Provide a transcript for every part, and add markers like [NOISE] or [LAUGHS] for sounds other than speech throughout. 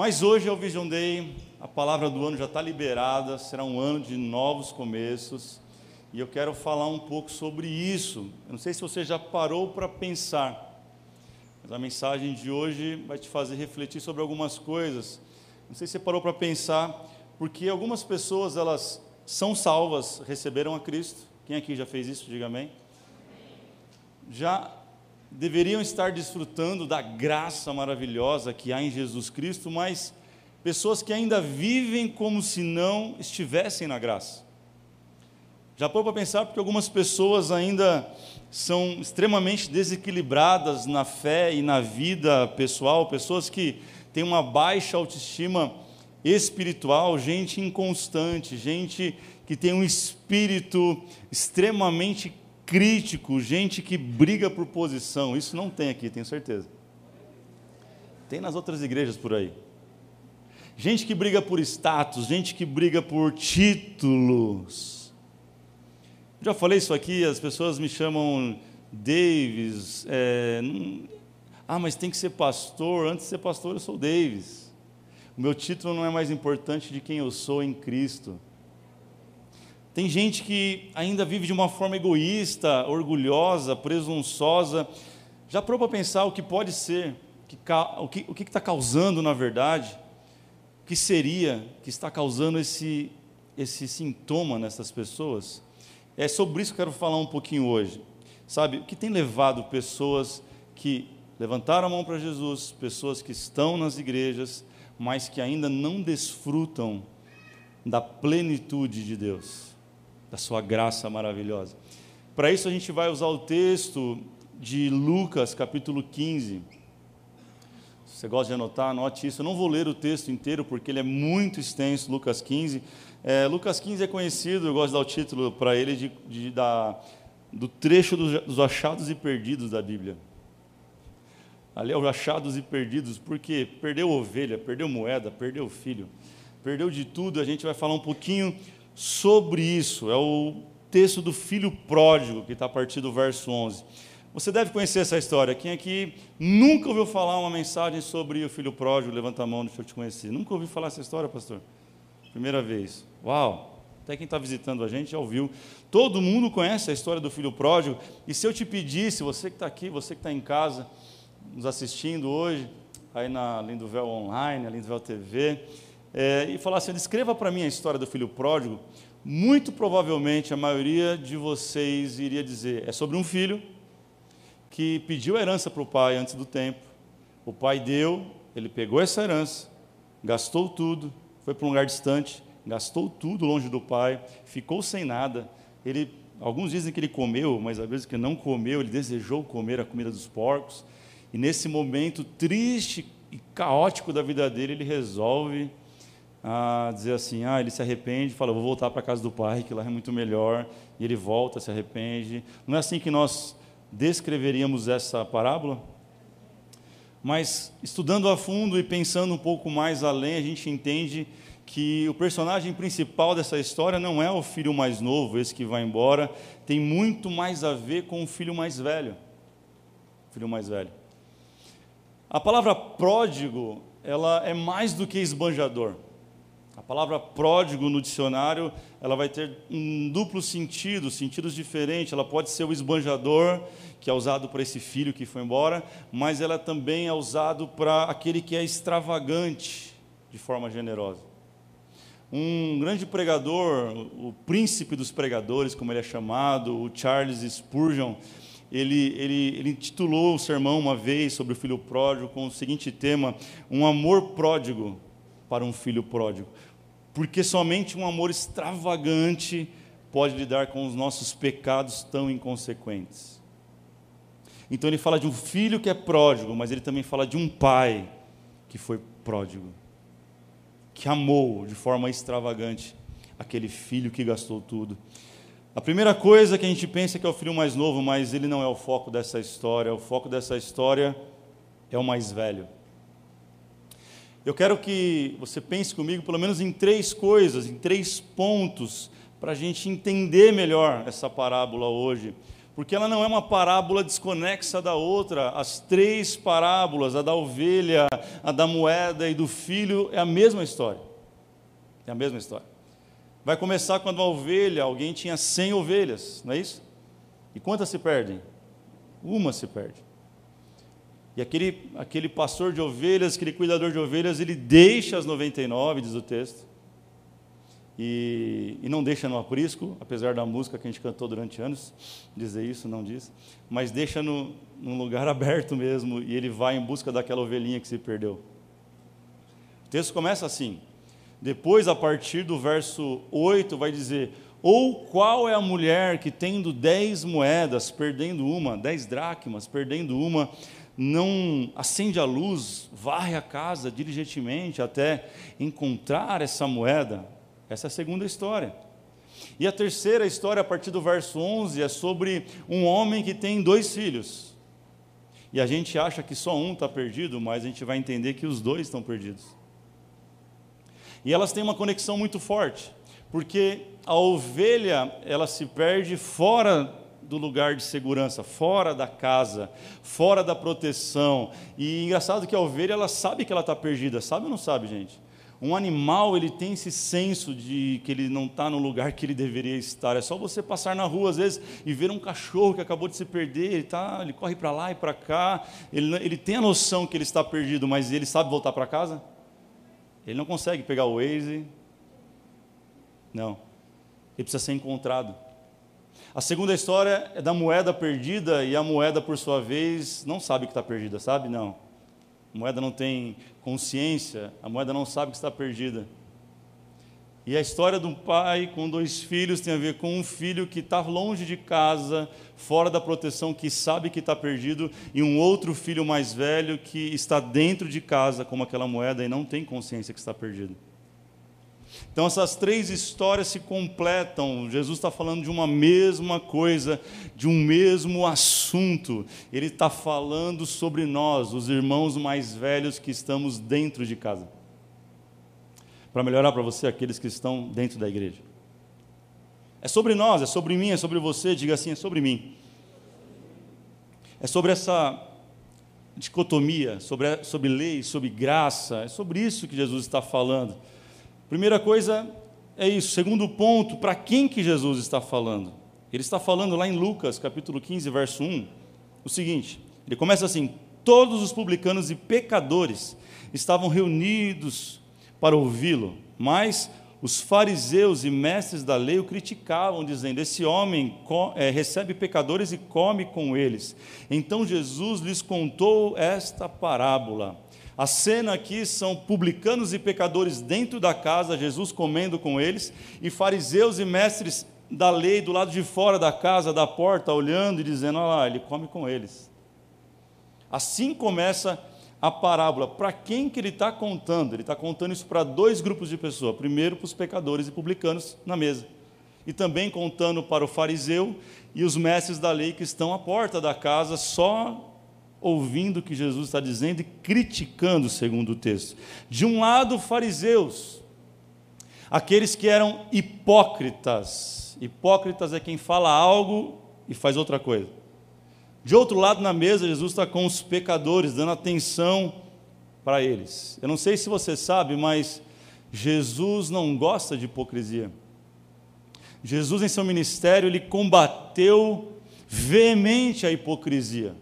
Mas hoje é o Vision Day, a palavra do ano já está liberada, será um ano de novos começos, e eu quero falar um pouco sobre isso. Eu não sei se você já parou para pensar, mas a mensagem de hoje vai te fazer refletir sobre algumas coisas. Não sei se você parou para pensar, porque algumas pessoas elas são salvas, receberam a Cristo. Quem aqui já fez isso? Diga amém. Já deveriam estar desfrutando da graça maravilhosa que há em Jesus Cristo, mas pessoas que ainda vivem como se não estivessem na graça. Já pôr para pensar porque algumas pessoas ainda são extremamente desequilibradas na fé e na vida pessoal, pessoas que têm uma baixa autoestima espiritual, gente inconstante, gente que tem um espírito extremamente crítico, gente que briga por posição. Isso não tem aqui, tenho certeza. Tem nas outras igrejas por aí. Gente que briga por status, gente que briga por títulos. Já falei isso aqui, as pessoas me chamam Davis. É, não, ah, mas tem que ser pastor. Antes de ser pastor, eu sou Davis. O meu título não é mais importante de quem eu sou em Cristo. Tem gente que ainda vive de uma forma egoísta, orgulhosa, presunçosa. Já parou para pensar o que pode ser, o que o está causando na verdade? O que seria que está causando esse, esse sintoma nessas pessoas? É sobre isso que eu quero falar um pouquinho hoje. Sabe, o que tem levado pessoas que levantaram a mão para Jesus, pessoas que estão nas igrejas, mas que ainda não desfrutam da plenitude de Deus? Da sua graça maravilhosa. Para isso a gente vai usar o texto de Lucas, capítulo 15. Se você gosta de anotar, anote isso. Eu não vou ler o texto inteiro porque ele é muito extenso, Lucas 15. É, Lucas 15 é conhecido, eu gosto de dar o título para ele de, de, da, do trecho dos, dos achados e perdidos da Bíblia. Ali é os achados e perdidos, porque perdeu ovelha, perdeu moeda, perdeu filho, perdeu de tudo. A gente vai falar um pouquinho sobre isso. É o texto do filho pródigo, que está a partir do verso 11. Você deve conhecer essa história. Quem aqui nunca ouviu falar uma mensagem sobre o filho pródigo? Levanta a mão, deixa eu te conhecer. Nunca ouviu falar essa história, pastor? Primeira vez. Uau! Até quem está visitando a gente já ouviu. Todo mundo conhece a história do filho pródigo. E se eu te pedisse, você que está aqui, você que está em casa, nos assistindo hoje, aí na Lindovel Online, na Lindovel TV, é, e falar assim: descreva para mim a história do filho pródigo, muito provavelmente a maioria de vocês iria dizer: é sobre um filho que pediu herança para o pai antes do tempo. O pai deu, ele pegou essa herança, gastou tudo, foi para um lugar distante, gastou tudo longe do pai, ficou sem nada. Ele, alguns dizem que ele comeu, mas às vezes que não comeu, ele desejou comer a comida dos porcos. E nesse momento triste e caótico da vida dele, ele resolve a dizer assim, ah, ele se arrepende, fala, vou voltar para a casa do pai, que lá é muito melhor, e ele volta, se arrepende. Não é assim que nós descreveríamos essa parábola? Mas estudando a fundo e pensando um pouco mais além, a gente entende que o personagem principal dessa história não é o filho mais novo, esse que vai embora, tem muito mais a ver com o filho mais velho. O filho mais velho. A palavra pródigo, ela é mais do que esbanjador. A palavra pródigo no dicionário, ela vai ter um duplo sentido, sentidos diferentes. Ela pode ser o esbanjador, que é usado para esse filho que foi embora, mas ela também é usado para aquele que é extravagante de forma generosa. Um grande pregador, o príncipe dos pregadores, como ele é chamado, o Charles Spurgeon, ele, ele, ele intitulou o sermão uma vez sobre o filho pródigo com o seguinte tema: Um amor pródigo para um filho pródigo porque somente um amor extravagante pode lidar com os nossos pecados tão inconsequentes. Então ele fala de um filho que é pródigo, mas ele também fala de um pai que foi pródigo, que amou de forma extravagante aquele filho que gastou tudo. A primeira coisa que a gente pensa é que é o filho mais novo, mas ele não é o foco dessa história. O foco dessa história é o mais velho. Eu quero que você pense comigo pelo menos em três coisas, em três pontos, para a gente entender melhor essa parábola hoje. porque ela não é uma parábola desconexa da outra. As três parábolas, a da ovelha, a da moeda e do filho, é a mesma história. É a mesma história. Vai começar quando uma ovelha, alguém tinha 100 ovelhas, não é isso? E quantas se perdem? Uma se perde. E aquele, aquele pastor de ovelhas, aquele cuidador de ovelhas, ele deixa as 99, diz o texto, e, e, não deixa no aprisco, apesar da música que a gente cantou durante anos, dizer isso, não diz, mas deixa no, num lugar [LAUGHS] aberto mesmo, e ele vai em busca daquela ovelhinha que se perdeu. O texto começa assim, depois, a partir do verso 8, vai dizer: Ou qual é a mulher que, tendo dez moedas, perdendo uma, dez dracmas, perdendo uma, não acende a luz, varre a casa diligentemente até encontrar essa moeda? Essa é a segunda história. E a terceira história, a partir do verso 11, é sobre um homem que tem dois filhos. E a gente acha que só um está perdido, mas a gente vai entender que os dois estão perdidos. E elas têm uma conexão muito forte, porque a ovelha, ela se perde fora do lugar de segurança, fora da casa, fora da proteção. E engraçado que a ovelha, ela sabe que ela está perdida, sabe ou não sabe, gente? Um animal, ele tem esse senso de que ele não está no lugar que ele deveria estar. É só você passar na rua, às vezes, e ver um cachorro que acabou de se perder, ele, tá, ele corre para lá e para cá, ele, ele tem a noção que ele está perdido, mas ele sabe voltar para casa? Ele não consegue pegar o Waze. Não. Ele precisa ser encontrado. A segunda história é da moeda perdida e a moeda, por sua vez, não sabe que está perdida, sabe? Não. A moeda não tem consciência, a moeda não sabe que está perdida. E a história de um pai com dois filhos tem a ver com um filho que está longe de casa, fora da proteção, que sabe que está perdido, e um outro filho mais velho que está dentro de casa, como aquela moeda, e não tem consciência que está perdido. Então, essas três histórias se completam. Jesus está falando de uma mesma coisa, de um mesmo assunto. Ele está falando sobre nós, os irmãos mais velhos que estamos dentro de casa para melhorar para você aqueles que estão dentro da igreja. É sobre nós, é sobre mim, é sobre você, diga assim, é sobre mim. É sobre essa dicotomia, sobre, sobre lei, sobre graça, é sobre isso que Jesus está falando. Primeira coisa é isso. Segundo ponto, para quem que Jesus está falando? Ele está falando lá em Lucas, capítulo 15, verso 1, o seguinte: ele começa assim: Todos os publicanos e pecadores estavam reunidos para ouvi-lo, mas os fariseus e mestres da lei o criticavam, dizendo: Esse homem é, recebe pecadores e come com eles. Então Jesus lhes contou esta parábola. A cena aqui são publicanos e pecadores dentro da casa, Jesus comendo com eles, e fariseus e mestres da lei do lado de fora da casa, da porta, olhando e dizendo: Olha lá, ele come com eles. Assim começa a parábola, para quem que ele está contando? Ele está contando isso para dois grupos de pessoas. Primeiro, para os pecadores e publicanos na mesa. E também contando para o fariseu e os mestres da lei que estão à porta da casa, só ouvindo o que Jesus está dizendo e criticando, segundo o texto. De um lado, fariseus, aqueles que eram hipócritas. Hipócritas é quem fala algo e faz outra coisa. De outro lado, na mesa, Jesus está com os pecadores, dando atenção para eles. Eu não sei se você sabe, mas Jesus não gosta de hipocrisia. Jesus, em seu ministério, ele combateu veemente a hipocrisia.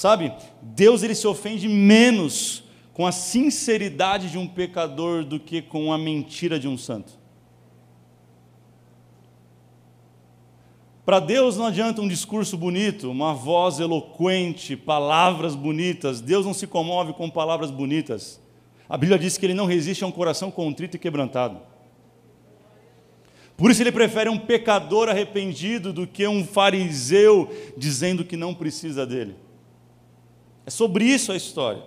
Sabe, Deus ele se ofende menos com a sinceridade de um pecador do que com a mentira de um santo. Para Deus não adianta um discurso bonito, uma voz eloquente, palavras bonitas. Deus não se comove com palavras bonitas. A Bíblia diz que ele não resiste a um coração contrito e quebrantado. Por isso ele prefere um pecador arrependido do que um fariseu dizendo que não precisa dele. É sobre isso a história.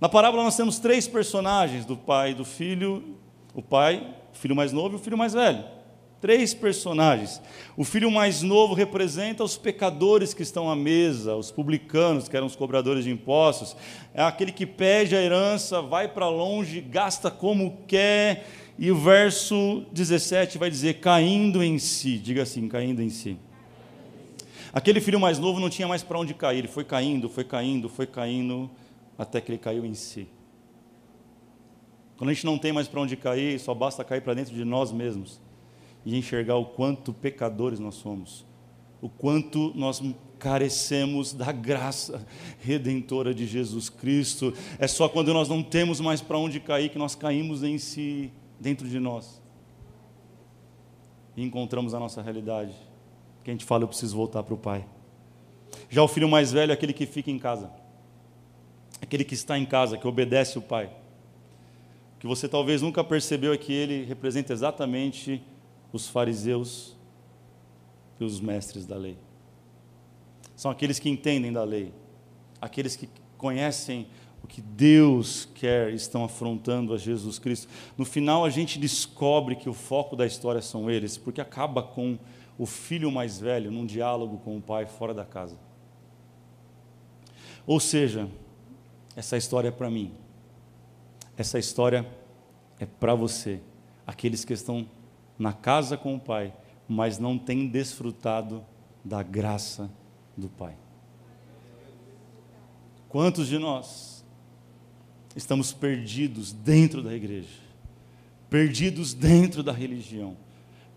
Na parábola nós temos três personagens: do pai e do filho, o pai, o filho mais novo e o filho mais velho. Três personagens. O filho mais novo representa os pecadores que estão à mesa, os publicanos, que eram os cobradores de impostos. É aquele que pede a herança, vai para longe, gasta como quer. E o verso 17 vai dizer: caindo em si. Diga assim: caindo em si. Aquele filho mais novo não tinha mais para onde cair, ele foi caindo, foi caindo, foi caindo, até que ele caiu em si. Quando a gente não tem mais para onde cair, só basta cair para dentro de nós mesmos e enxergar o quanto pecadores nós somos, o quanto nós carecemos da graça redentora de Jesus Cristo. É só quando nós não temos mais para onde cair que nós caímos em si, dentro de nós, e encontramos a nossa realidade. Que a gente fala, eu preciso voltar para o Pai. Já o filho mais velho é aquele que fica em casa, aquele que está em casa, que obedece o Pai que você talvez nunca percebeu é que ele representa exatamente os fariseus e os mestres da lei. São aqueles que entendem da lei, aqueles que conhecem o que Deus quer estão afrontando a Jesus Cristo. No final, a gente descobre que o foco da história são eles, porque acaba com o filho mais velho num diálogo com o pai fora da casa. Ou seja, essa história é para mim. Essa história é para você, aqueles que estão na casa com o Pai, mas não têm desfrutado da graça do Pai. Quantos de nós estamos perdidos dentro da igreja, perdidos dentro da religião,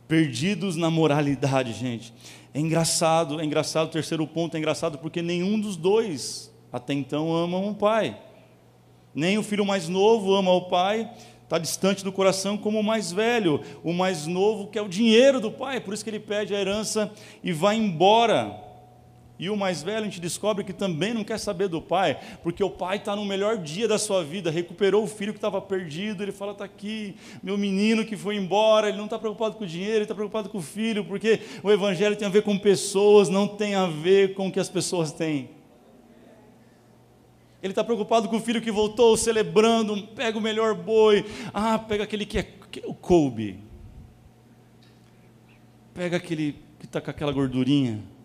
perdidos na moralidade, gente? É engraçado, é engraçado, o terceiro ponto é engraçado porque nenhum dos dois até então amam o Pai. Nem o filho mais novo ama o pai, está distante do coração como o mais velho, o mais novo que é o dinheiro do pai, por isso que ele pede a herança e vai embora. E o mais velho a gente descobre que também não quer saber do pai, porque o pai está no melhor dia da sua vida, recuperou o filho que estava perdido. Ele fala: está aqui, meu menino que foi embora. Ele não está preocupado com o dinheiro, ele está preocupado com o filho, porque o evangelho tem a ver com pessoas, não tem a ver com o que as pessoas têm. Ele está preocupado com o filho que voltou, celebrando, pega o melhor boi. Ah, pega aquele que é o Kobe. Pega aquele que está com aquela gordurinha.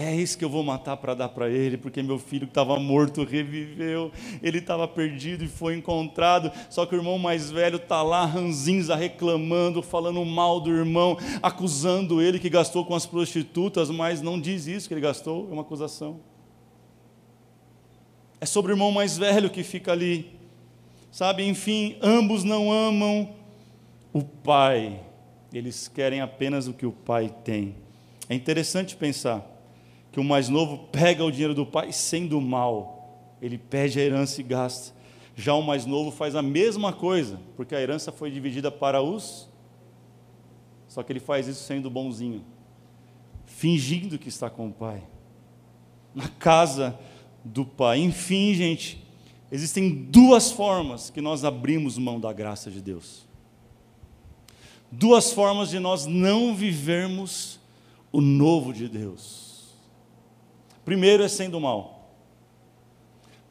É isso que eu vou matar para dar para ele, porque meu filho que estava morto reviveu, ele estava perdido e foi encontrado. Só que o irmão mais velho está lá, ranzinza, reclamando, falando mal do irmão, acusando ele que gastou com as prostitutas, mas não diz isso que ele gastou, é uma acusação. É sobre o irmão mais velho que fica ali. Sabe, enfim, ambos não amam o pai. Eles querem apenas o que o pai tem. É interessante pensar que o mais novo pega o dinheiro do pai sendo mal. Ele pede a herança e gasta. Já o mais novo faz a mesma coisa, porque a herança foi dividida para os. Só que ele faz isso sendo bonzinho, fingindo que está com o pai. Na casa do Pai. Enfim, gente, existem duas formas que nós abrimos mão da graça de Deus. Duas formas de nós não vivermos o novo de Deus. Primeiro é sendo mal.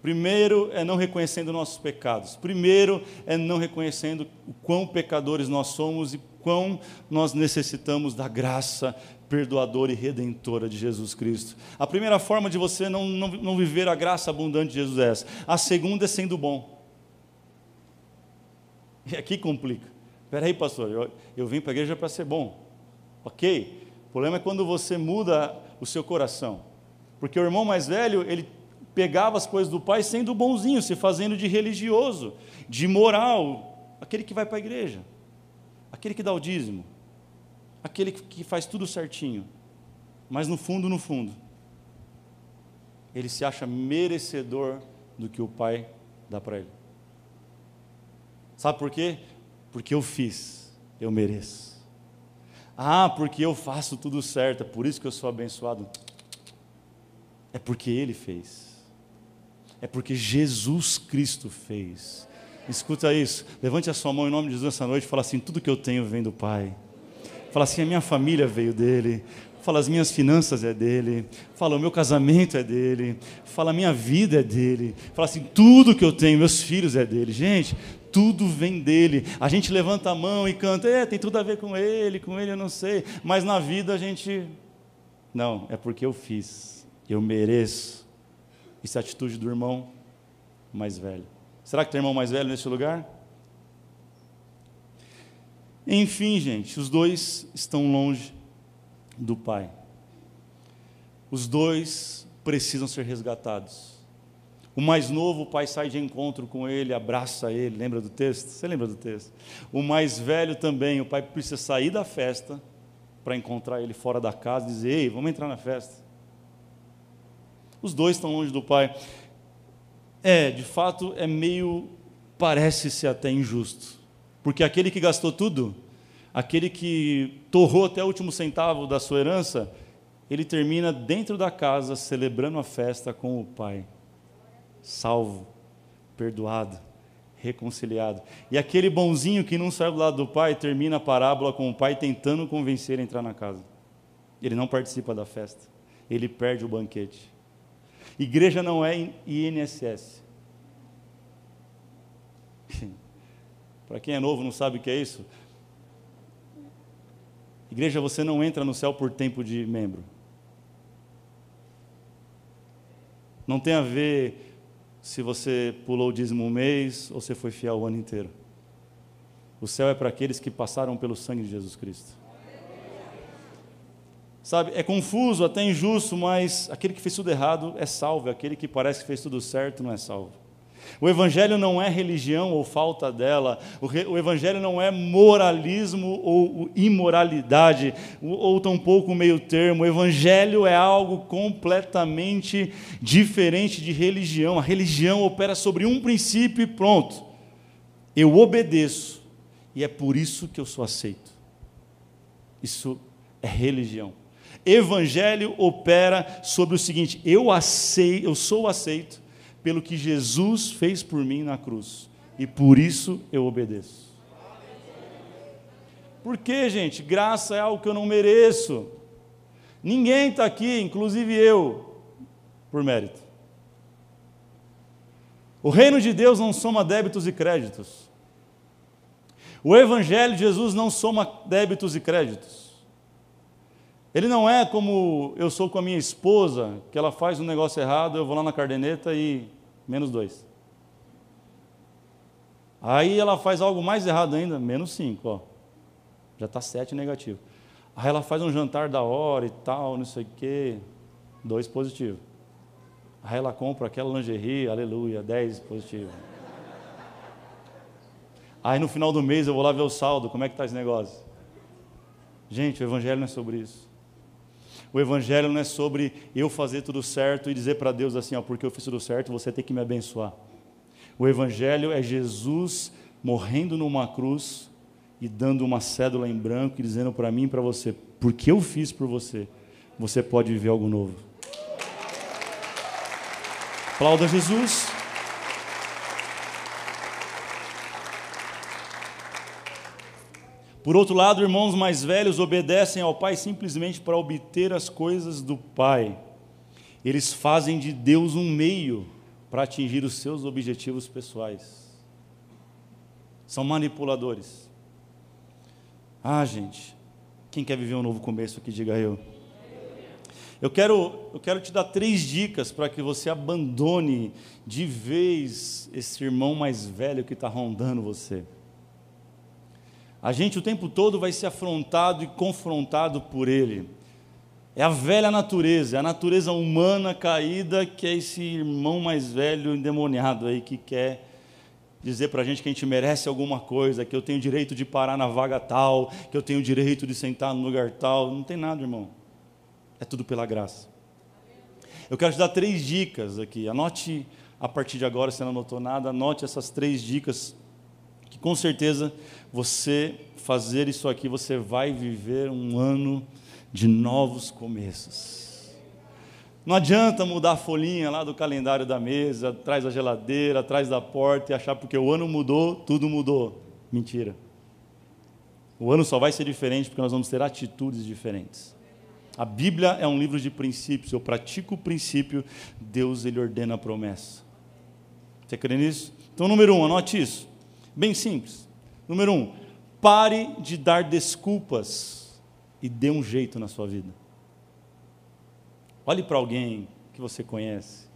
Primeiro é não reconhecendo nossos pecados. Primeiro é não reconhecendo o quão pecadores nós somos e quão nós necessitamos da graça perdoadora e redentora de Jesus Cristo. A primeira forma de você não, não, não viver a graça abundante de Jesus é essa. A segunda é sendo bom. E aqui complica. Espera aí, pastor, eu, eu vim para a igreja para ser bom. Ok? O problema é quando você muda o seu coração. Porque o irmão mais velho, ele pegava as coisas do pai sendo bonzinho, se fazendo de religioso, de moral, aquele que vai para a igreja, aquele que dá o dízimo aquele que faz tudo certinho, mas no fundo, no fundo, ele se acha merecedor do que o Pai dá para ele. Sabe por quê? Porque eu fiz, eu mereço. Ah, porque eu faço tudo certo, é por isso que eu sou abençoado. É porque Ele fez. É porque Jesus Cristo fez. Escuta isso. Levante a sua mão em nome de Jesus essa noite e fala assim: tudo que eu tenho vem do Pai. Fala assim: a minha família veio dele. Fala, as minhas finanças é dele. Fala, o meu casamento é dele. Fala, a minha vida é dele. Fala assim: tudo que eu tenho, meus filhos é dele. Gente, tudo vem dele. A gente levanta a mão e canta, é, tem tudo a ver com ele, com ele eu não sei. Mas na vida a gente. Não, é porque eu fiz. Eu mereço. Isso é a atitude do irmão mais velho. Será que tem irmão mais velho nesse lugar? Enfim, gente, os dois estão longe do Pai. os dois precisam ser resgatados. O mais novo, o pai sai de encontro com ele, abraça ele, lembra do texto? Você lembra do texto? O mais velho também, o pai precisa sair da festa para encontrar ele fora da casa e dizer: Ei, vamos entrar na festa. Os dois estão longe do pai. É, de fato, é meio, parece-se até injusto. Porque aquele que gastou tudo, aquele que torrou até o último centavo da sua herança, ele termina dentro da casa celebrando a festa com o pai salvo, perdoado, reconciliado. E aquele bonzinho que não saiu do lado do pai termina a parábola com o pai tentando convencer a entrar na casa. Ele não participa da festa, ele perde o banquete. Igreja não é INSS. [LAUGHS] Para quem é novo não sabe o que é isso. Igreja, você não entra no céu por tempo de membro. Não tem a ver se você pulou o dízimo um mês ou se foi fiel o ano inteiro. O céu é para aqueles que passaram pelo sangue de Jesus Cristo. Sabe, é confuso, até injusto, mas aquele que fez tudo errado é salvo, aquele que parece que fez tudo certo não é salvo. O Evangelho não é religião ou falta dela, o, re, o Evangelho não é moralismo ou imoralidade, ou, ou tampouco meio termo. O Evangelho é algo completamente diferente de religião. A religião opera sobre um princípio e pronto. Eu obedeço, e é por isso que eu sou aceito. Isso é religião. Evangelho opera sobre o seguinte: eu aceito, eu sou aceito pelo que Jesus fez por mim na cruz. E por isso eu obedeço. Por quê, gente? Graça é algo que eu não mereço. Ninguém está aqui, inclusive eu, por mérito. O reino de Deus não soma débitos e créditos. O Evangelho de Jesus não soma débitos e créditos. Ele não é como eu sou com a minha esposa, que ela faz um negócio errado, eu vou lá na cardeneta e menos dois. Aí ela faz algo mais errado ainda, menos cinco, ó. Já está sete negativo. Aí ela faz um jantar da hora e tal, não sei o quê, dois positivo. Aí ela compra aquela lingerie, aleluia, dez positivo. Aí no final do mês eu vou lá ver o saldo, como é que está esse negócio? Gente, o evangelho não é sobre isso. O Evangelho não é sobre eu fazer tudo certo e dizer para Deus assim, ó, porque eu fiz tudo certo, você tem que me abençoar. O Evangelho é Jesus morrendo numa cruz e dando uma cédula em branco e dizendo para mim e para você, porque eu fiz por você, você pode viver algo novo. Aplauda Jesus. Por outro lado, irmãos mais velhos obedecem ao Pai simplesmente para obter as coisas do Pai. Eles fazem de Deus um meio para atingir os seus objetivos pessoais. São manipuladores. Ah, gente, quem quer viver um novo começo aqui, diga eu. Eu quero, eu quero te dar três dicas para que você abandone de vez esse irmão mais velho que está rondando você. A gente o tempo todo vai ser afrontado e confrontado por ele. É a velha natureza, é a natureza humana caída que é esse irmão mais velho endemoniado aí que quer dizer para a gente que a gente merece alguma coisa, que eu tenho direito de parar na vaga tal, que eu tenho direito de sentar no lugar tal. Não tem nada, irmão. É tudo pela graça. Eu quero te dar três dicas aqui. Anote a partir de agora, se não anotou nada, anote essas três dicas que com certeza você fazer isso aqui, você vai viver um ano de novos começos. Não adianta mudar a folhinha lá do calendário da mesa, atrás da geladeira, atrás da porta e achar porque o ano mudou, tudo mudou. Mentira. O ano só vai ser diferente porque nós vamos ter atitudes diferentes. A Bíblia é um livro de princípios. Eu pratico o princípio, Deus ele ordena a promessa. Você crê nisso? Então, número um, anote isso. Bem simples. Número um, pare de dar desculpas e dê um jeito na sua vida. Olhe para alguém que você conhece,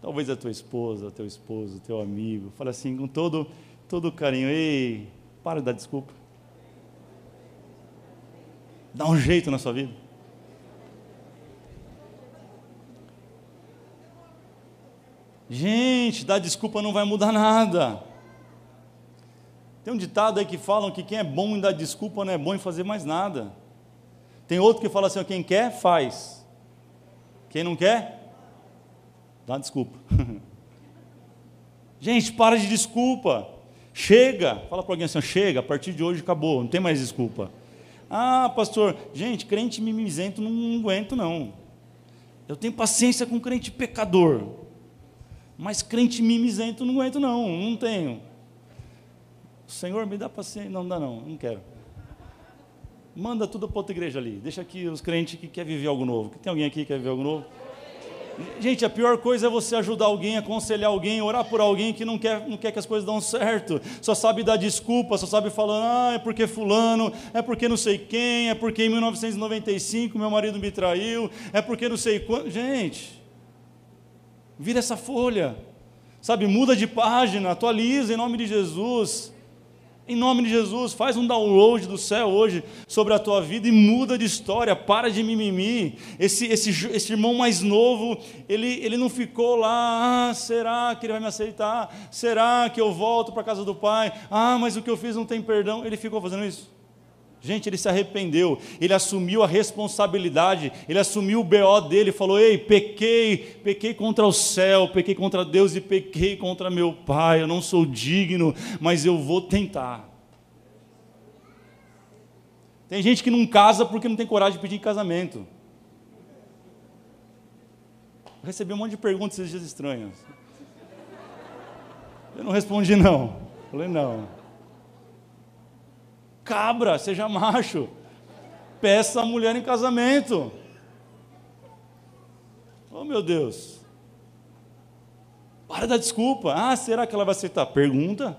talvez a tua esposa, teu esposo, teu amigo, fale assim com todo, todo carinho: ei, para de dar desculpa. Dá um jeito na sua vida. Gente, dar desculpa não vai mudar nada. Tem um ditado aí que falam que quem é bom em dar desculpa não é bom em fazer mais nada. Tem outro que fala assim: quem quer, faz. Quem não quer, dá desculpa. [LAUGHS] Gente, para de desculpa. Chega. Fala para alguém assim: chega, a partir de hoje acabou, não tem mais desculpa. Ah, pastor, gente, crente mimizento não, não aguento, não. Eu tenho paciência com crente pecador. Mas crente mimizento não aguento, não, não tenho. Senhor, me dá paciência. Não dá, não, não quero. Manda tudo para outra igreja ali. Deixa aqui os crentes que querem viver algo novo. Tem alguém aqui que quer viver algo novo? Gente, a pior coisa é você ajudar alguém, aconselhar alguém, orar por alguém que não quer, não quer que as coisas dão certo, só sabe dar desculpa, só sabe falar, ah, é porque fulano, é porque não sei quem, é porque em 1995 meu marido me traiu, é porque não sei quando. Gente, vira essa folha, sabe, muda de página, atualiza em nome de Jesus. Em nome de Jesus, faz um download do céu hoje sobre a tua vida e muda de história, para de mimimi. Esse, esse, esse irmão mais novo, ele, ele não ficou lá, ah, será que ele vai me aceitar? Será que eu volto para a casa do pai? Ah, mas o que eu fiz não tem perdão. Ele ficou fazendo isso. Gente, ele se arrependeu, ele assumiu a responsabilidade, ele assumiu o BO dele, falou: Ei, pequei, pequei contra o céu, pequei contra Deus e pequei contra meu pai, eu não sou digno, mas eu vou tentar. Tem gente que não casa porque não tem coragem de pedir casamento. Eu recebi um monte de perguntas esses dias estranhas. Eu não respondi, não. Falei, não cabra, seja macho. Peça a mulher em casamento. Oh meu Deus. Para dar desculpa. Ah, será que ela vai aceitar? Pergunta.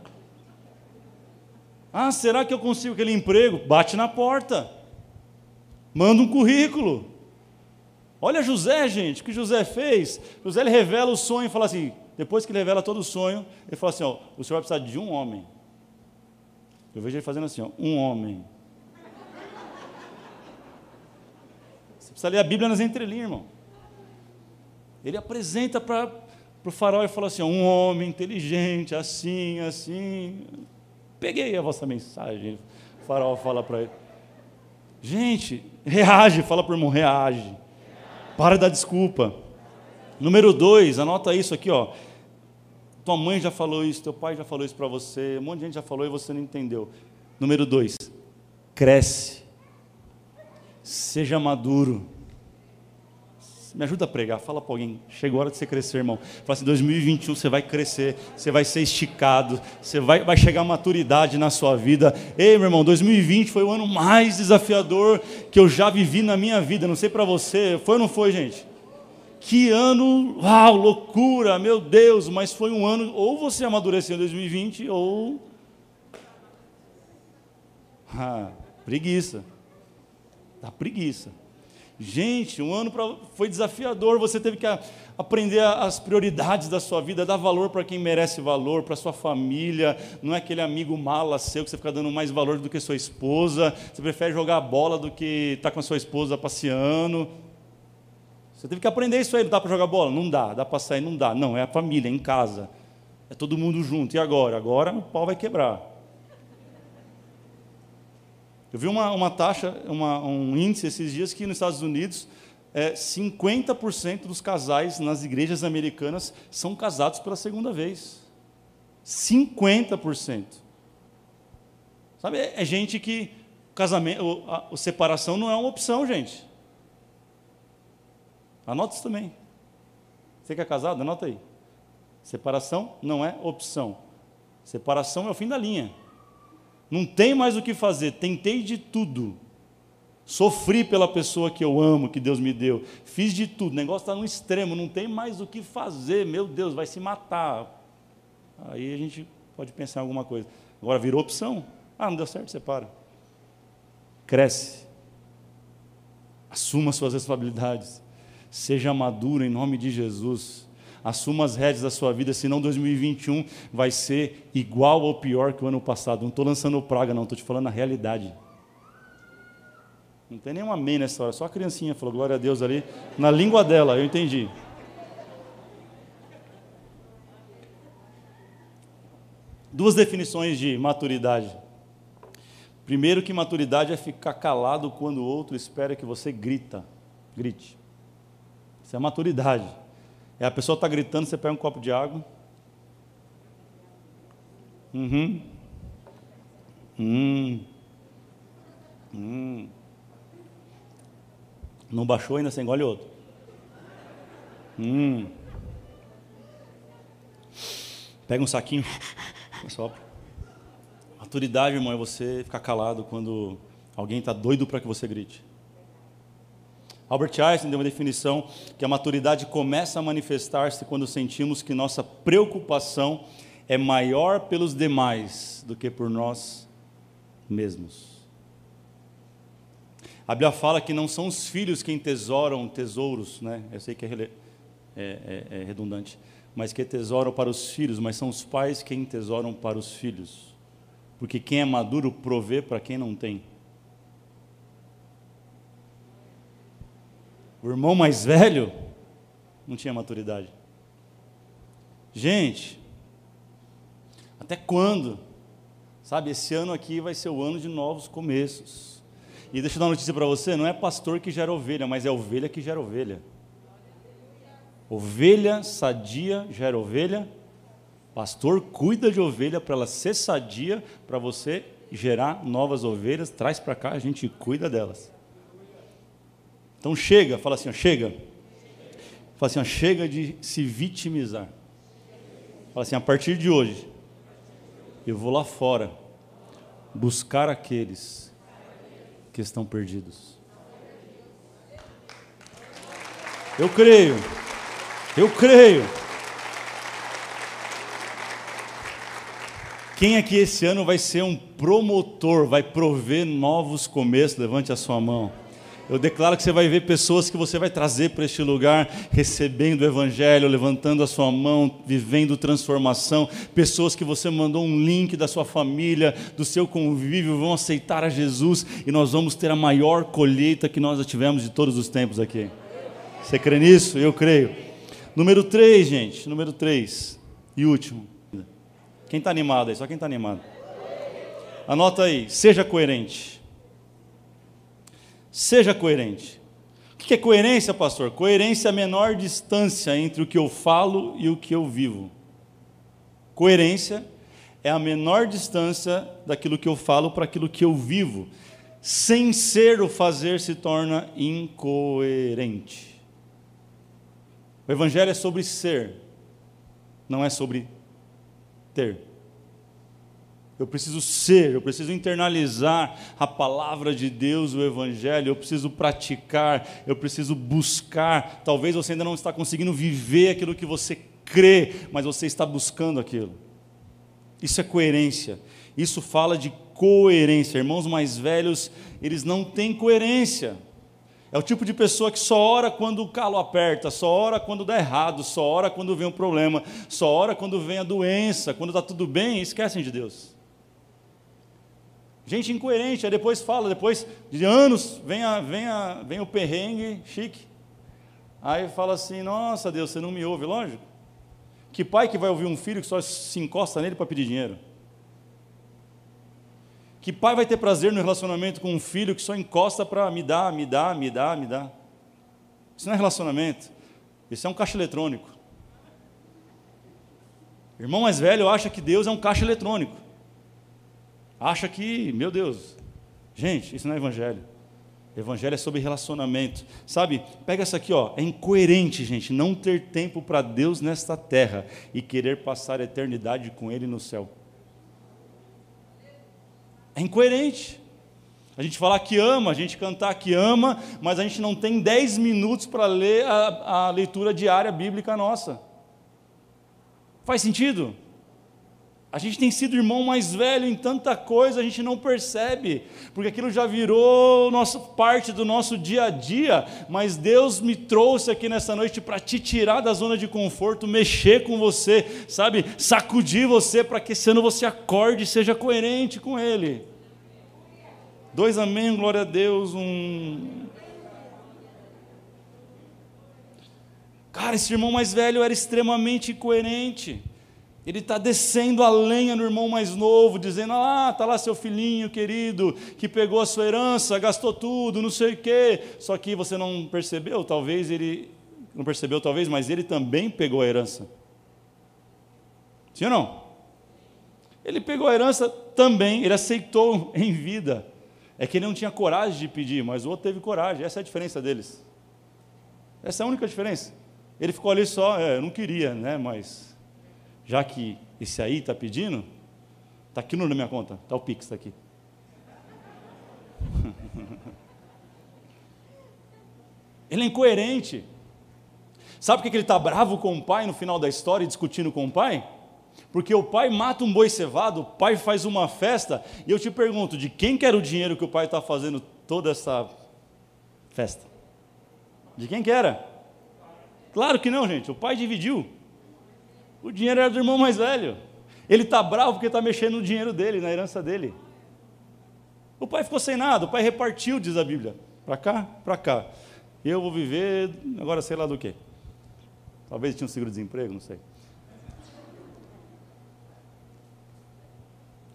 Ah, será que eu consigo aquele emprego? Bate na porta. Manda um currículo. Olha José, gente, o que José fez. José ele revela o sonho e fala assim: depois que ele revela todo o sonho, ele fala assim: ó, o senhor vai precisar de um homem. Eu vejo ele fazendo assim, ó, um homem. Você precisa ler a Bíblia nas entrelinhas, irmão. Ele apresenta para o farol e fala assim: ó, um homem inteligente, assim, assim. Peguei a vossa mensagem. O farol fala para ele. Gente, reage, fala para o irmão, reage. Para da desculpa. Número dois, anota isso aqui, ó. Tua mãe já falou isso, teu pai já falou isso para você, um monte de gente já falou e você não entendeu. Número dois, cresce, seja maduro. Me ajuda a pregar, fala para alguém. Chegou a hora de você crescer, irmão. Fala assim: 2021 você vai crescer, você vai ser esticado, você vai, vai chegar a maturidade na sua vida. Ei, meu irmão, 2020 foi o ano mais desafiador que eu já vivi na minha vida. Não sei para você, foi ou não foi, gente? Que ano, uau, loucura, meu Deus, mas foi um ano, ou você amadureceu em 2020, ou. [LAUGHS] Ah, preguiça. Dá preguiça. Gente, um ano pra, foi desafiador, você teve que aprender as prioridades da sua vida, dar valor para quem merece valor, para sua família, não é aquele amigo mala seu que você fica dando mais valor do que sua esposa, você prefere jogar bola do que estar tá com a sua esposa passeando. Você teve que aprender isso aí, não dá para jogar bola? Não dá, dá para sair? Não dá. Não, é a família, é em casa. É todo mundo junto. E agora? Agora o pau vai quebrar. Eu vi uma, uma taxa, uma, um índice esses dias que nos Estados Unidos é, 50% dos casais nas igrejas americanas são casados pela segunda vez. 50%. Sabe, é, é gente que casamento, a, a separação não é uma opção, gente. Anota isso também. Você que é casado, anota aí. Separação não é opção. Separação é o fim da linha. Não tem mais o que fazer. Tentei de tudo. Sofri pela pessoa que eu amo, que Deus me deu. Fiz de tudo. O negócio está no extremo. Não tem mais o que fazer. Meu Deus, vai se matar. Aí a gente pode pensar em alguma coisa. Agora virou opção. Ah, não deu certo, separa. Cresce. Assuma suas responsabilidades. Seja maduro em nome de Jesus. Assuma as rédeas da sua vida, senão 2021 vai ser igual ou pior que o ano passado. Não estou lançando praga, não, estou te falando a realidade. Não tem nenhum amém nessa hora, só a criancinha falou glória a Deus ali, na língua dela, eu entendi. Duas definições de maturidade. Primeiro que maturidade é ficar calado quando o outro espera que você grita, grite. Isso é maturidade. É a pessoa está gritando, você pega um copo de água. Uhum. Hum. Hum. Não baixou ainda, você engole outro. Hum. Pega um saquinho, sopra. Maturidade, irmão, é você ficar calado quando alguém está doido para que você grite. Albert Einstein deu uma definição que a maturidade começa a manifestar-se quando sentimos que nossa preocupação é maior pelos demais do que por nós mesmos. A Bíblia fala que não são os filhos quem tesouram tesouros, né? Eu sei que é, é, é, é redundante, mas que tesouram para os filhos, mas são os pais quem tesouram para os filhos. Porque quem é maduro provê para quem não tem. O irmão mais velho não tinha maturidade. Gente, até quando? Sabe, esse ano aqui vai ser o ano de novos começos. E deixa eu dar uma notícia para você: não é pastor que gera ovelha, mas é ovelha que gera ovelha. Ovelha sadia gera ovelha. Pastor cuida de ovelha para ela ser sadia, para você gerar novas ovelhas, traz para cá, a gente cuida delas. Então chega, fala assim, ó, chega. Fala assim, ó, chega de se vitimizar. Fala assim, a partir de hoje, eu vou lá fora buscar aqueles que estão perdidos. Eu creio, eu creio. Quem aqui esse ano vai ser um promotor, vai prover novos começos? Levante a sua mão. Eu declaro que você vai ver pessoas que você vai trazer para este lugar, recebendo o Evangelho, levantando a sua mão, vivendo transformação. Pessoas que você mandou um link da sua família, do seu convívio, vão aceitar a Jesus e nós vamos ter a maior colheita que nós já tivemos de todos os tempos aqui. Você crê nisso? Eu creio. Número 3, gente. Número 3. E último. Quem está animado aí? Só quem está animado. Anota aí. Seja coerente. Seja coerente. O que é coerência, pastor? Coerência é a menor distância entre o que eu falo e o que eu vivo. Coerência é a menor distância daquilo que eu falo para aquilo que eu vivo. Sem ser o fazer se torna incoerente. O Evangelho é sobre ser, não é sobre ter. Eu preciso ser, eu preciso internalizar a palavra de Deus, o Evangelho, eu preciso praticar, eu preciso buscar. Talvez você ainda não está conseguindo viver aquilo que você crê, mas você está buscando aquilo. Isso é coerência. Isso fala de coerência. Irmãos mais velhos, eles não têm coerência. É o tipo de pessoa que só ora quando o calo aperta, só ora quando dá errado, só ora quando vem um problema, só ora quando vem a doença, quando está tudo bem, esquecem de Deus. Gente incoerente, aí depois fala, depois de anos, vem, a, vem, a, vem o perrengue chique. Aí fala assim: Nossa Deus, você não me ouve, lógico. Que pai que vai ouvir um filho que só se encosta nele para pedir dinheiro? Que pai vai ter prazer no relacionamento com um filho que só encosta para me dar, me dar, me dar, me dar? Isso não é relacionamento, isso é um caixa eletrônico. irmão mais velho acha que Deus é um caixa eletrônico acha que, meu Deus, gente, isso não é evangelho. Evangelho é sobre relacionamento. Sabe? Pega essa aqui, ó. É incoerente, gente, não ter tempo para Deus nesta terra e querer passar a eternidade com Ele no céu. É incoerente. A gente falar que ama, a gente cantar que ama, mas a gente não tem 10 minutos para ler a, a leitura diária bíblica nossa. Faz sentido? A gente tem sido irmão mais velho em tanta coisa, a gente não percebe, porque aquilo já virou nossa, parte do nosso dia a dia. Mas Deus me trouxe aqui nessa noite para te tirar da zona de conforto, mexer com você, sabe, sacudir você para que esse ano você acorde e seja coerente com Ele. Dois amém, glória a Deus. Um. Cara, esse irmão mais velho era extremamente coerente. Ele está descendo a lenha no irmão mais novo, dizendo: Ah, está lá seu filhinho querido, que pegou a sua herança, gastou tudo, não sei o quê. Só que você não percebeu, talvez ele. Não percebeu, talvez, mas ele também pegou a herança. Sim ou não? Ele pegou a herança também, ele aceitou em vida. É que ele não tinha coragem de pedir, mas o outro teve coragem. Essa é a diferença deles. Essa é a única diferença. Ele ficou ali só, é, eu não queria, né? Mas já que esse aí está pedindo, está aqui na minha conta, está o Pix está aqui. [LAUGHS] ele é incoerente. Sabe por que ele está bravo com o pai no final da história, discutindo com o pai? Porque o pai mata um boi cevado, o pai faz uma festa, e eu te pergunto, de quem que era o dinheiro que o pai está fazendo toda essa festa? De quem que era? Claro que não, gente, o pai dividiu. O dinheiro era do irmão mais velho. Ele está bravo porque está mexendo no dinheiro dele, na herança dele. O pai ficou sem nada, o pai repartiu, diz a Bíblia. Para cá, para cá. Eu vou viver, agora sei lá do que. Talvez tinha um seguro-desemprego, não sei.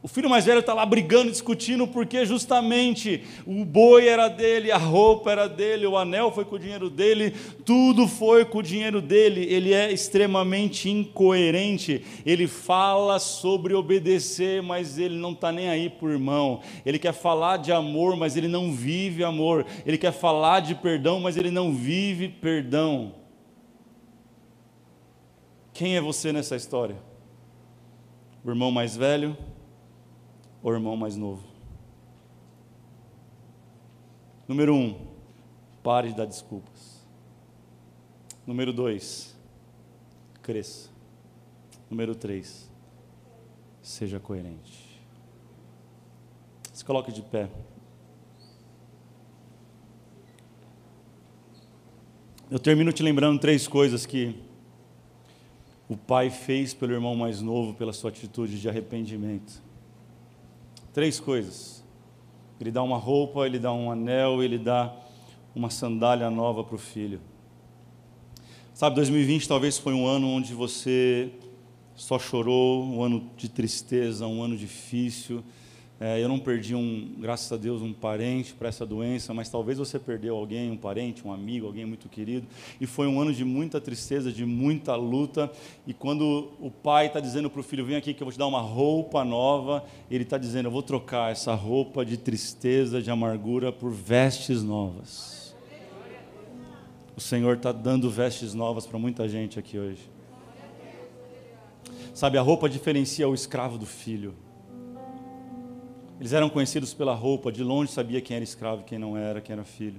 O filho mais velho está lá brigando, discutindo, porque justamente o boi era dele, a roupa era dele, o anel foi com o dinheiro dele, tudo foi com o dinheiro dele. Ele é extremamente incoerente. Ele fala sobre obedecer, mas ele não está nem aí por irmão. Ele quer falar de amor, mas ele não vive amor. Ele quer falar de perdão, mas ele não vive perdão. Quem é você nessa história? O irmão mais velho? Ou irmão mais novo. Número um, pare de dar desculpas. Número dois, cresça. Número três, seja coerente. Se coloque de pé. Eu termino te lembrando três coisas que o pai fez pelo irmão mais novo, pela sua atitude de arrependimento. Três coisas. Ele dá uma roupa, ele dá um anel, ele dá uma sandália nova para o filho. Sabe, 2020 talvez foi um ano onde você só chorou, um ano de tristeza, um ano difícil, é, eu não perdi, um, graças a Deus, um parente para essa doença, mas talvez você perdeu alguém, um parente, um amigo, alguém muito querido. E foi um ano de muita tristeza, de muita luta. E quando o pai está dizendo para o filho: Vem aqui que eu vou te dar uma roupa nova, ele está dizendo: Eu vou trocar essa roupa de tristeza, de amargura, por vestes novas. O Senhor está dando vestes novas para muita gente aqui hoje. Sabe, a roupa diferencia o escravo do filho. Eles eram conhecidos pela roupa, de longe sabia quem era escravo, quem não era, quem era filho.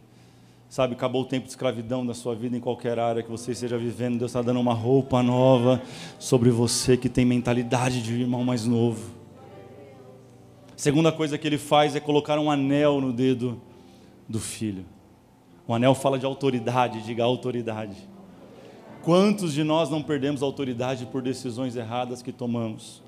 Sabe, acabou o tempo de escravidão da sua vida em qualquer área que você esteja vivendo. Deus está dando uma roupa nova sobre você que tem mentalidade de irmão mais novo. Segunda coisa que ele faz é colocar um anel no dedo do filho. O anel fala de autoridade, diga autoridade. Quantos de nós não perdemos autoridade por decisões erradas que tomamos?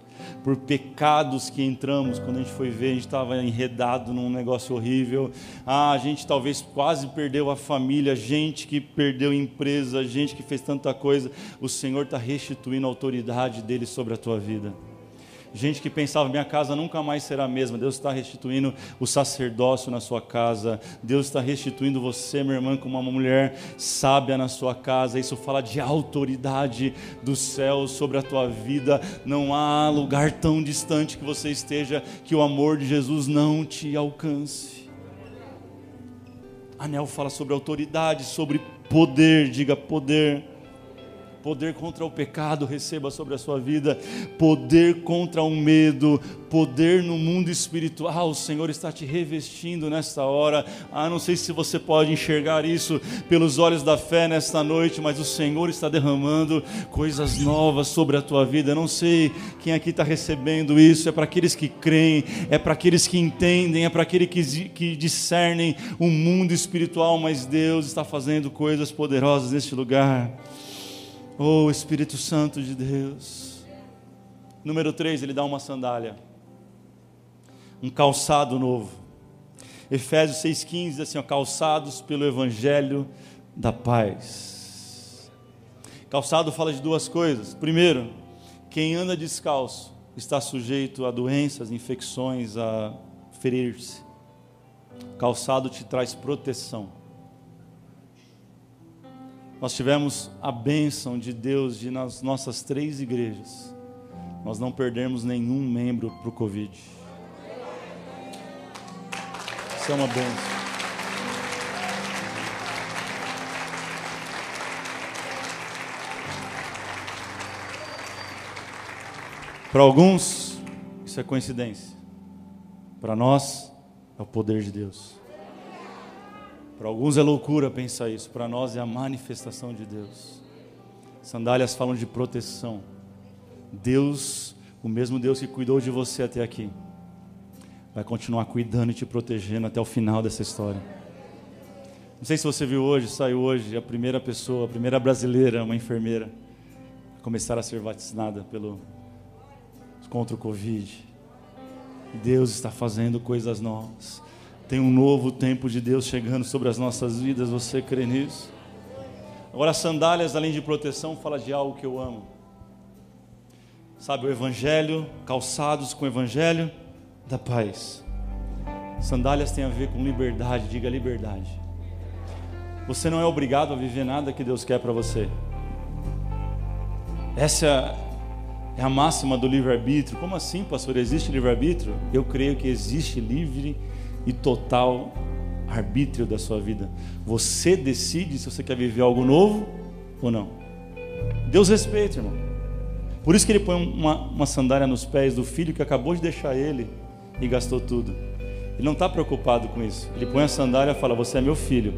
Por pecados que entramos quando a gente foi ver, a gente estava enredado num negócio horrível. Ah, a gente talvez quase perdeu a família, gente que perdeu empresa, gente que fez tanta coisa. O Senhor está restituindo a autoridade dele sobre a tua vida gente que pensava, minha casa nunca mais será a mesma. Deus está restituindo o sacerdócio na sua casa. Deus está restituindo você, minha irmã, como uma mulher sábia na sua casa. Isso fala de autoridade do céu sobre a tua vida. Não há lugar tão distante que você esteja que o amor de Jesus não te alcance. Anel fala sobre autoridade, sobre poder, diga poder poder contra o pecado receba sobre a sua vida, poder contra o medo, poder no mundo espiritual. O Senhor está te revestindo nesta hora. Ah, não sei se você pode enxergar isso pelos olhos da fé nesta noite, mas o Senhor está derramando coisas novas sobre a tua vida. Eu não sei quem aqui está recebendo isso. É para aqueles que creem, é para aqueles que entendem, é para aqueles que, que discernem o mundo espiritual, mas Deus está fazendo coisas poderosas neste lugar. Oh Espírito Santo de Deus. Número 3, ele dá uma sandália. Um calçado novo. Efésios 6,15 diz assim: ó, calçados pelo Evangelho da paz. Calçado fala de duas coisas. Primeiro, Quem anda descalço está sujeito a doenças, infecções, a ferir-se. Calçado te traz proteção. Nós tivemos a bênção de Deus de nas nossas três igrejas, nós não perdemos nenhum membro para o Covid. Isso é uma bênção. Para alguns, isso é coincidência. Para nós, é o poder de Deus. Para alguns é loucura pensar isso. Para nós é a manifestação de Deus. Sandálias falam de proteção. Deus, o mesmo Deus que cuidou de você até aqui, vai continuar cuidando e te protegendo até o final dessa história. Não sei se você viu hoje, saiu hoje a primeira pessoa, a primeira brasileira, uma enfermeira, começar a ser vacinada pelo contra o Covid. Deus está fazendo coisas novas. Tem um novo tempo de Deus chegando sobre as nossas vidas. Você crê nisso? Agora, sandálias, além de proteção, fala de algo que eu amo. Sabe, o Evangelho, calçados com o Evangelho da paz. Sandálias tem a ver com liberdade, diga liberdade. Você não é obrigado a viver nada que Deus quer para você. Essa é a máxima do livre-arbítrio. Como assim, pastor? Existe livre-arbítrio? Eu creio que existe livre e total arbítrio da sua vida. Você decide se você quer viver algo novo ou não. Deus respeita, irmão. Por isso que ele põe uma, uma sandália nos pés do filho que acabou de deixar ele e gastou tudo. Ele não está preocupado com isso. Ele põe a sandália e fala: Você é meu filho,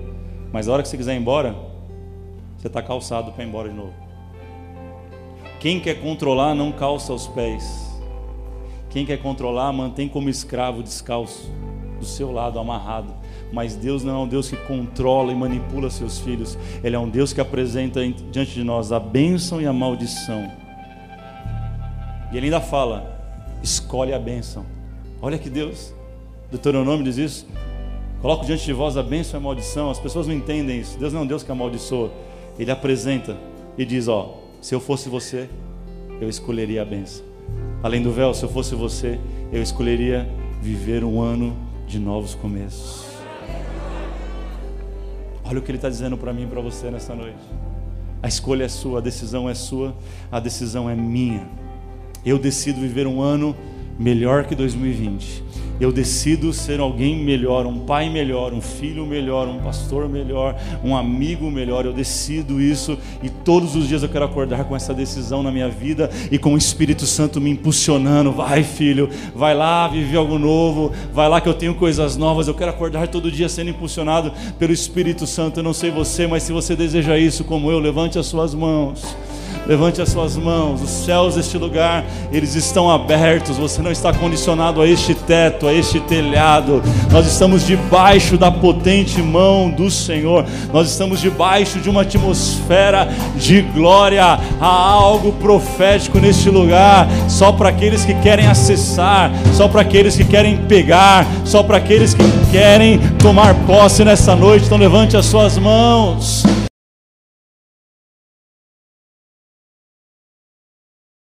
mas a hora que você quiser ir embora, você está calçado para ir embora de novo. Quem quer controlar não calça os pés. Quem quer controlar mantém como escravo descalço, do seu lado amarrado. Mas Deus não é um Deus que controla e manipula seus filhos. Ele é um Deus que apresenta diante de nós a bênção e a maldição. E ele ainda fala: escolhe a bênção. Olha que Deus, Deuteronômio diz isso. Coloco diante de vós a bênção e a maldição. As pessoas não entendem isso. Deus não é um Deus que amaldiçoa. Ele apresenta e diz: Ó, se eu fosse você, eu escolheria a benção. Além do véu, se eu fosse você, eu escolheria viver um ano de novos começos. Olha o que ele está dizendo para mim e para você nessa noite. A escolha é sua, a decisão é sua, a decisão é minha. Eu decido viver um ano melhor que 2020 eu decido ser alguém melhor, um pai melhor, um filho melhor, um pastor melhor, um amigo melhor. Eu decido isso e todos os dias eu quero acordar com essa decisão na minha vida e com o Espírito Santo me impulsionando. Vai, filho, vai lá, vive algo novo, vai lá que eu tenho coisas novas. Eu quero acordar todo dia sendo impulsionado pelo Espírito Santo. Eu não sei você, mas se você deseja isso como eu, levante as suas mãos. Levante as suas mãos. Os céus deste lugar, eles estão abertos. Você não está condicionado a este teto, a este telhado. Nós estamos debaixo da potente mão do Senhor. Nós estamos debaixo de uma atmosfera de glória. Há algo profético neste lugar, só para aqueles que querem acessar, só para aqueles que querem pegar, só para aqueles que querem tomar posse nessa noite. Então levante as suas mãos.